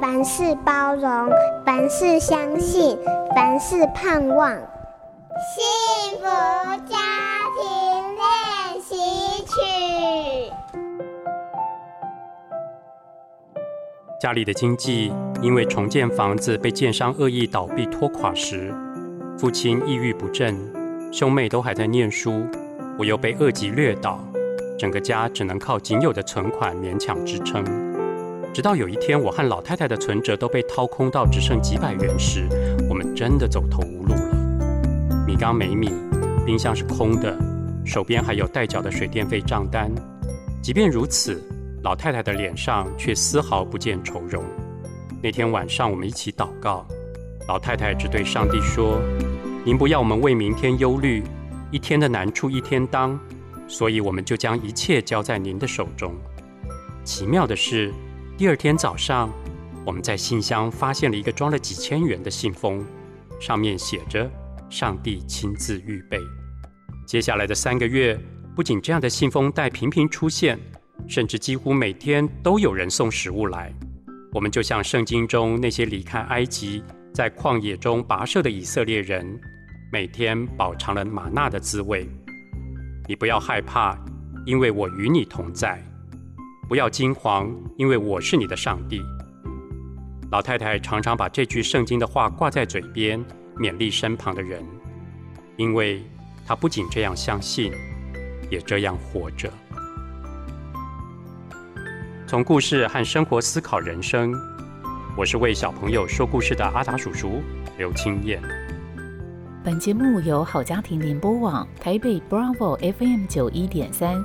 凡事包容，凡事相信，凡事盼望。幸福家庭练习曲。家里的经济因为重建房子被建商恶意倒闭拖垮时，父亲抑郁不振，兄妹都还在念书，我又被恶疾掠倒，整个家只能靠仅有的存款勉强支撑。直到有一天，我和老太太的存折都被掏空到只剩几百元时，我们真的走投无路了。米缸没米，冰箱是空的，手边还有待缴的水电费账单。即便如此，老太太的脸上却丝毫不见愁容。那天晚上，我们一起祷告，老太太只对上帝说：“您不要我们为明天忧虑，一天的难处一天当，所以我们就将一切交在您的手中。”奇妙的是。第二天早上，我们在信箱发现了一个装了几千元的信封，上面写着“上帝亲自预备”。接下来的三个月，不仅这样的信封袋频频出现，甚至几乎每天都有人送食物来。我们就像圣经中那些离开埃及，在旷野中跋涉的以色列人，每天饱尝了玛纳的滋味。你不要害怕，因为我与你同在。不要惊慌，因为我是你的上帝。老太太常常把这句圣经的话挂在嘴边，勉励身旁的人，因为她不仅这样相信，也这样活着。从故事和生活思考人生，我是为小朋友说故事的阿达叔叔刘清燕。本节目由好家庭联播网台北 Bravo FM 九一点三。